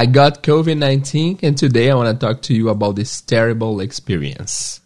I got COVID 19, and today I want to talk to you about this terrible experience.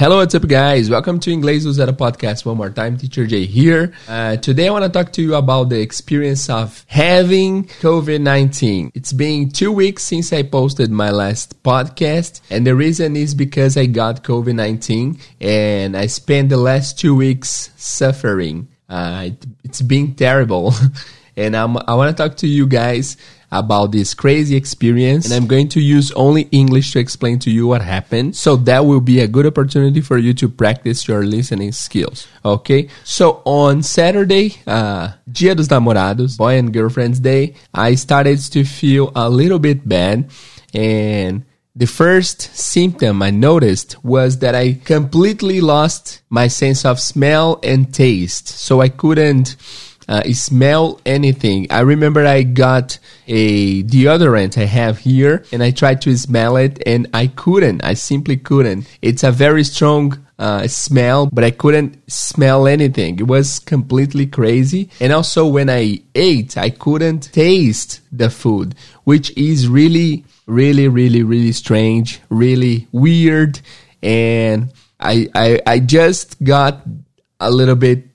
Hello, what's up, guys? Welcome to Inglês Podcast one more time. Teacher Jay here. Uh, today, I want to talk to you about the experience of having COVID 19. It's been two weeks since I posted my last podcast, and the reason is because I got COVID 19 and I spent the last two weeks suffering. Uh, it, it's been terrible. and I'm, I want to talk to you guys about this crazy experience and I'm going to use only English to explain to you what happened. So that will be a good opportunity for you to practice your listening skills. Okay. So on Saturday, uh, Dia dos Namorados, boy and girlfriend's day, I started to feel a little bit bad and the first symptom I noticed was that I completely lost my sense of smell and taste. So I couldn't uh, smell anything. I remember I got a deodorant I have here and I tried to smell it and I couldn't. I simply couldn't. It's a very strong uh, smell, but I couldn't smell anything. It was completely crazy. And also when I ate, I couldn't taste the food, which is really, really, really, really strange, really weird. And I, I, I just got a little bit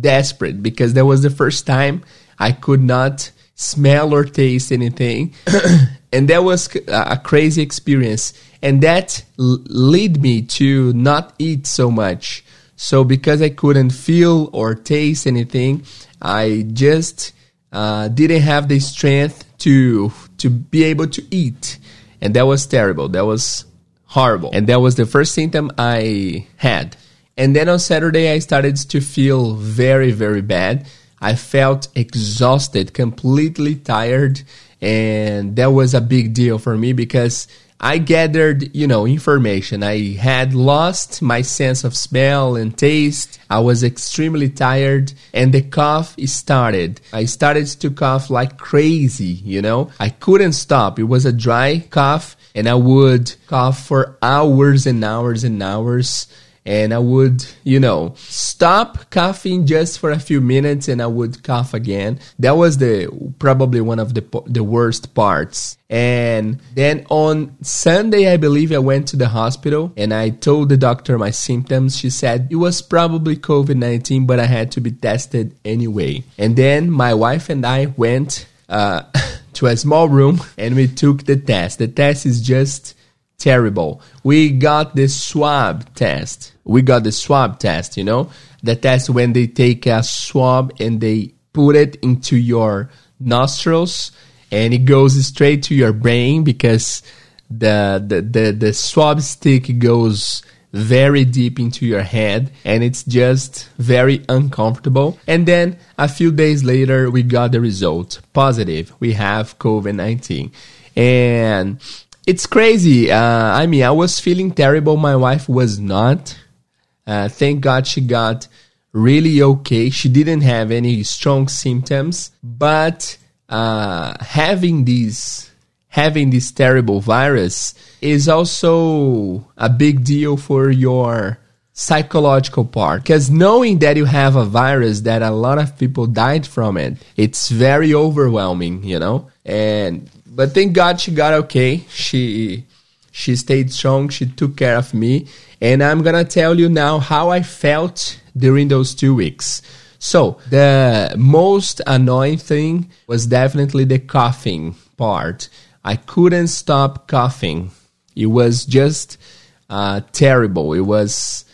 desperate because that was the first time I could not smell or taste anything. and that was a crazy experience. And that led me to not eat so much. So because I couldn't feel or taste anything, I just uh, didn't have the strength to to be able to eat, and that was terrible. That was horrible, and that was the first symptom I had. And then on Saturday, I started to feel very, very bad. I felt exhausted, completely tired. And that was a big deal for me because I gathered, you know, information. I had lost my sense of smell and taste. I was extremely tired and the cough started. I started to cough like crazy, you know. I couldn't stop. It was a dry cough and I would cough for hours and hours and hours and I would, you know, stop coughing just for a few minutes and I would cough again. That was the probably one of the the worst parts. And then on Sunday, I believe I went to the hospital and I told the doctor my symptoms. She said it was probably COVID 19, but I had to be tested anyway. And then my wife and I went uh, to a small room and we took the test. The test is just terrible. We got the swab test. We got the swab test, you know, the test when they take a swab and they put it into your nostrils and it goes straight to your brain because the, the, the, the swab stick goes very deep into your head and it's just very uncomfortable. And then a few days later, we got the result positive. We have COVID 19. And it's crazy. Uh, I mean, I was feeling terrible. My wife was not. Uh, thank God she got really okay. She didn't have any strong symptoms, but uh, having these having this terrible virus is also a big deal for your psychological part because knowing that you have a virus that a lot of people died from it it's very overwhelming you know and but thank God she got okay. She she stayed strong. She took care of me, and I'm gonna tell you now how I felt during those two weeks. So the most annoying thing was definitely the coughing part. I couldn't stop coughing. It was just uh, terrible. It was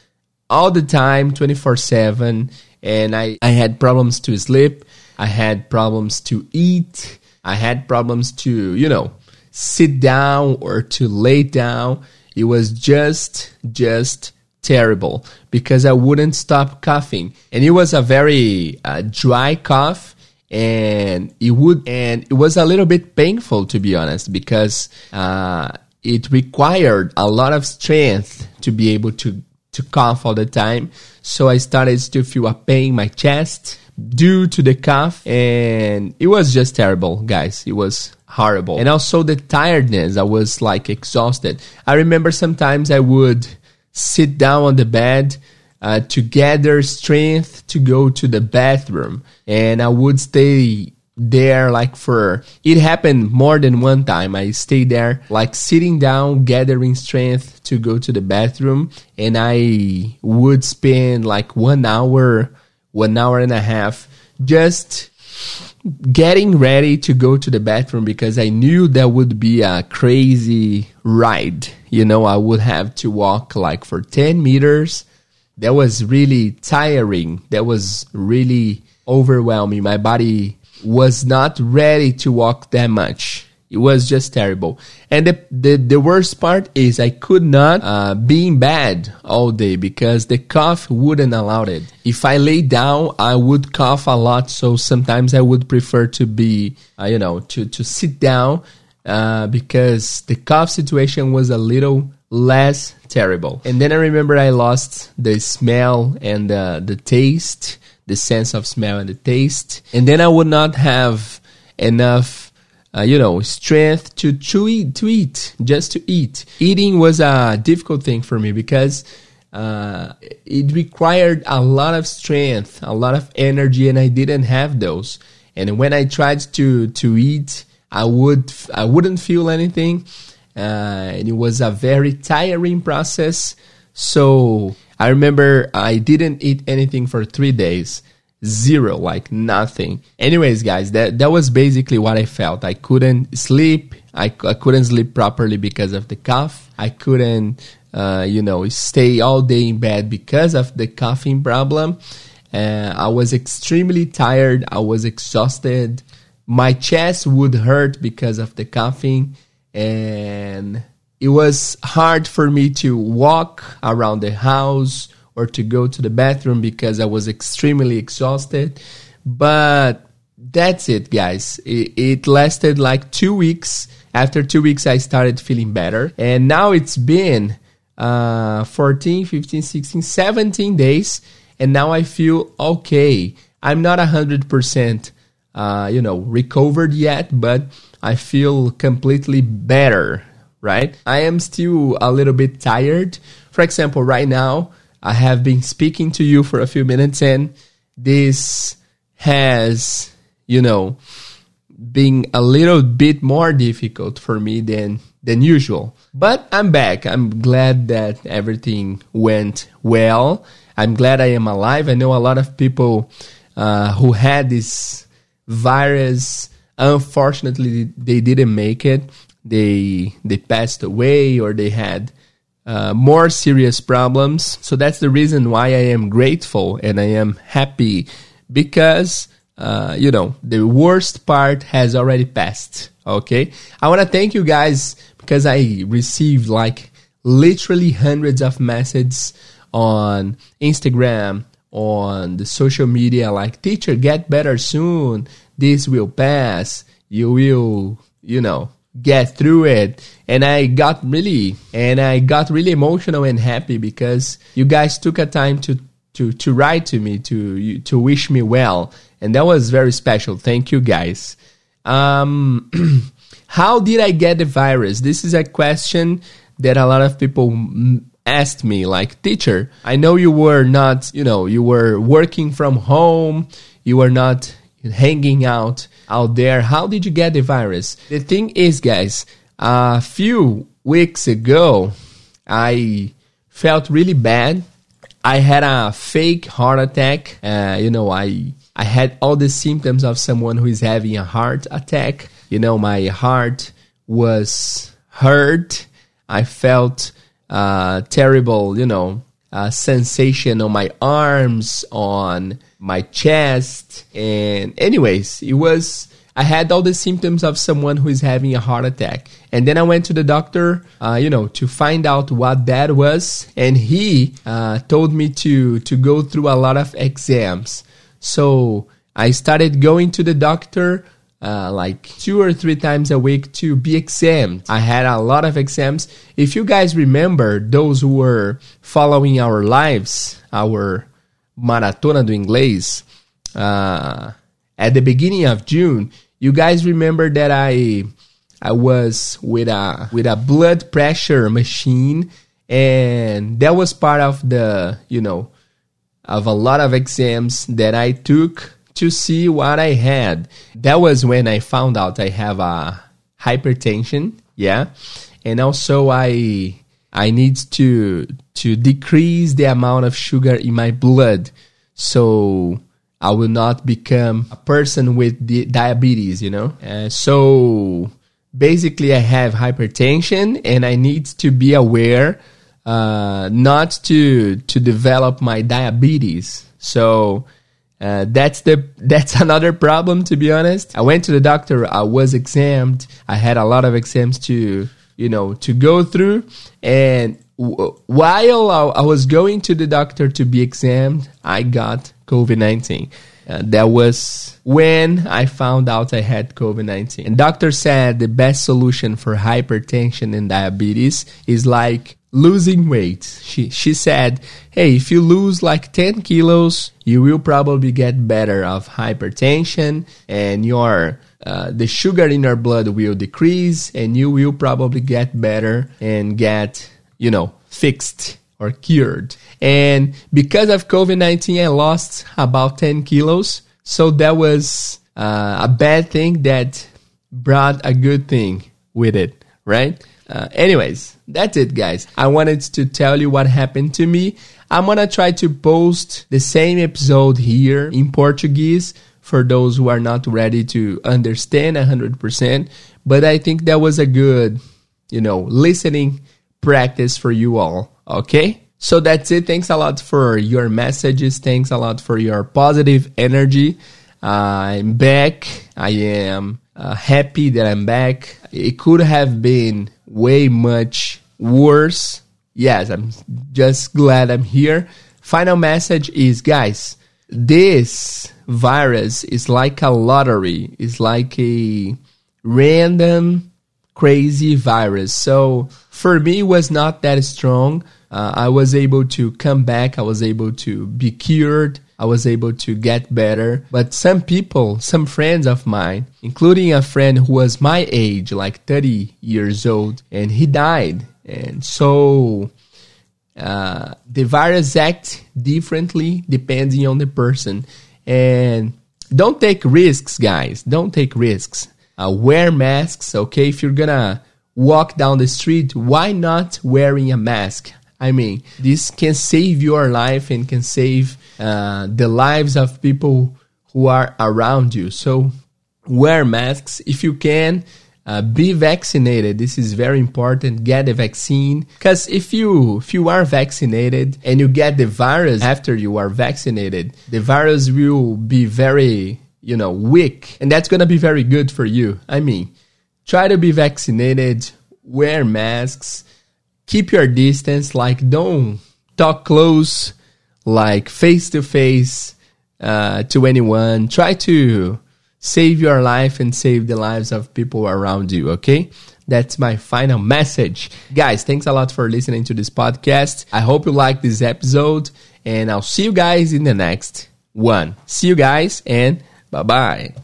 all the time, 24 7. And I, I had problems to sleep. I had problems to eat. I had problems to, you know, sit down or to lay down. It was just, just terrible because I wouldn't stop coughing. And it was a very uh, dry cough and it would, and it was a little bit painful to be honest because, uh, it required a lot of strength to be able to, to cough all the time. So I started to feel a pain in my chest due to the cough. And it was just terrible guys. It was horrible. And also the tiredness. I was like exhausted. I remember sometimes i would sit down on the bed uh, to gather strength to go to the bathroom. And I would stay there like for it happened more than one time. I stayed there like sitting down gathering strength to go to the bathroom and i would spend like one hour one hour and a half just getting ready to go to the bathroom because i knew that would be a crazy ride. You know i would have to walk like for 10 meters. That was really tiring. That was really overwhelming. My body was not ready to walk that much. It was just terrible. And the, the, the worst part is I could not uh, be in bed all day because the cough wouldn't allow it. If I lay down, I would cough a lot. So sometimes I would prefer to be, uh, you know, to, to sit down uh, because the cough situation was a little less terrible. And then I remember I lost the smell and uh, the taste the sense of smell and the taste. And then I would not have enough, uh, you know, strength to, to eat, to eat, just to eat. Eating was a difficult thing for me because uh, it required a lot of strength, a lot of energy, and I didn't have those. And when I tried to to eat, I would I wouldn't feel anything, uh, and it was a very tiring process. So I remember I didn't eat anything for three days. Zero, like nothing. Anyways, guys, that, that was basically what I felt. I couldn't sleep. I, I couldn't sleep properly because of the cough. I couldn't, uh, you know, stay all day in bed because of the coughing problem. Uh, I was extremely tired. I was exhausted. My chest would hurt because of the coughing. And it was hard for me to walk around the house or to go to the bathroom because I was extremely exhausted. But that's it, guys. It, it, lasted like two weeks. After two weeks, I started feeling better. And now it's been uh, 14, 15, 16, 17 days. And now I feel okay. I'm not 100%, uh, you know, recovered yet, but I feel completely better right? I am still a little bit tired. For example, right now, I have been speaking to you for a few minutes and this has, you know, been a little bit more difficult for me than than usual. But I'm back. I'm glad that everything went well. I'm glad I am alive. I know a lot of people uh, who had this virus. Unfortunately, they didn't make it they they passed away or they had uh, more serious problems. So that's the reason why I am grateful and I am happy because uh, you know the worst part has already passed. Okay, I want to thank you guys because I received like literally hundreds of messages on Instagram, on the social media, like teacher, get better soon. This will pass. You will, you know, get through it. And i got really and i got really emotional and happy because you guys took a time to to to write to me to to wish me well. And that was very special. Thank you guys. Um how did i get the virus? This is a question that a lot of people asked me like teacher i know you were not you know you were working from home. You were not hanging out out there. How did you get the virus? The thing is, guys, a few weeks ago, I felt really bad. I had a fake heart attack. Uh, you know, I I had all the symptoms of someone who is having a heart attack. You know, my heart was hurt. I felt uh, terrible, you know, uh, sensation on my arms, on my chest. And, anyways, it was, I had all the symptoms of someone who is having a heart attack. And then I went to the doctor, uh, you know, to find out what that was. And he uh, told me to, to go through a lot of exams. So I started going to the doctor uh, like two or three times a week to be examined. I had a lot of exams. If you guys remember, those who were following our lives, our Maratona do Inglês, uh, at the beginning of June, you guys remember that I I was with a with a blood pressure machine And that was part of the, you know, of a lot of exams that I took to see what I had. That was when I found out I have a hypertension, yeah. And also I I need to to decrease the amount of sugar in my blood so I will not become a person with diabetes, you know? Uh, so basically I have hypertension and I need to be aware uh, not to to develop my diabetes. So uh, that's the that's another problem to be honest. I went to the doctor. I was examined. I had a lot of exams to you know to go through, and while I, was going to the doctor to be examined, I got COVID nineteen. Uh, that was when I found out I had COVID 19. And doctor said the best solution for hypertension and diabetes is like losing weight. She, she said, hey, if you lose like 10 kilos, you will probably get better of hypertension and your uh, the sugar in your blood will decrease and you will probably get better and get, you know, fixed or cured. And because of COVID 19, I lost about 10 kilos. So that was uh, a bad thing that brought a good thing with it, right? Uh, anyways, that's it, guys. I wanted to tell you what happened to me. I'm gonna try to post the same episode here in Portuguese for those who are not ready to understand 100%. But I think that was a good, you know, listening practice for you all. Okay? So that's it. Thanks a lot for your messages. Thanks a lot for your positive energy. Uh, I'm back. I am uh, happy that I'm back. It could have been way much worse. Yes, I'm just glad I'm here. Final message is guys, this virus is like a lottery, it's like a random crazy virus. So for me, was not that strong. Uh, I was able to come back. I was able to be cured. I was able to get better. But some people, some friends of mine, including a friend who was my age, like 30 years old, and he died. And so uh, the virus acts differently depending on the person. And don't take risks, guys. Don't take risks. Uh, wear masks, okay? If you're gonna walk down the street, why not wearing a mask? I mean, this can save your life and can save uh, the lives of people who are around you. So wear masks if you can. Uh, be vaccinated. This is very important. Get the vaccine because if you if you are vaccinated and you get the virus after you are vaccinated, the virus will be very you know weak, and that's gonna be very good for you. I mean, try to be vaccinated. Wear masks keep your distance, like don't talk close, like face to face to anyone. Try to save your life and save the lives of people around you, okay? That's my final message. Guys, thanks a lot for listening to this podcast. I hope you like this episode and I'll see you guys in the next one. See you guys and bye bye.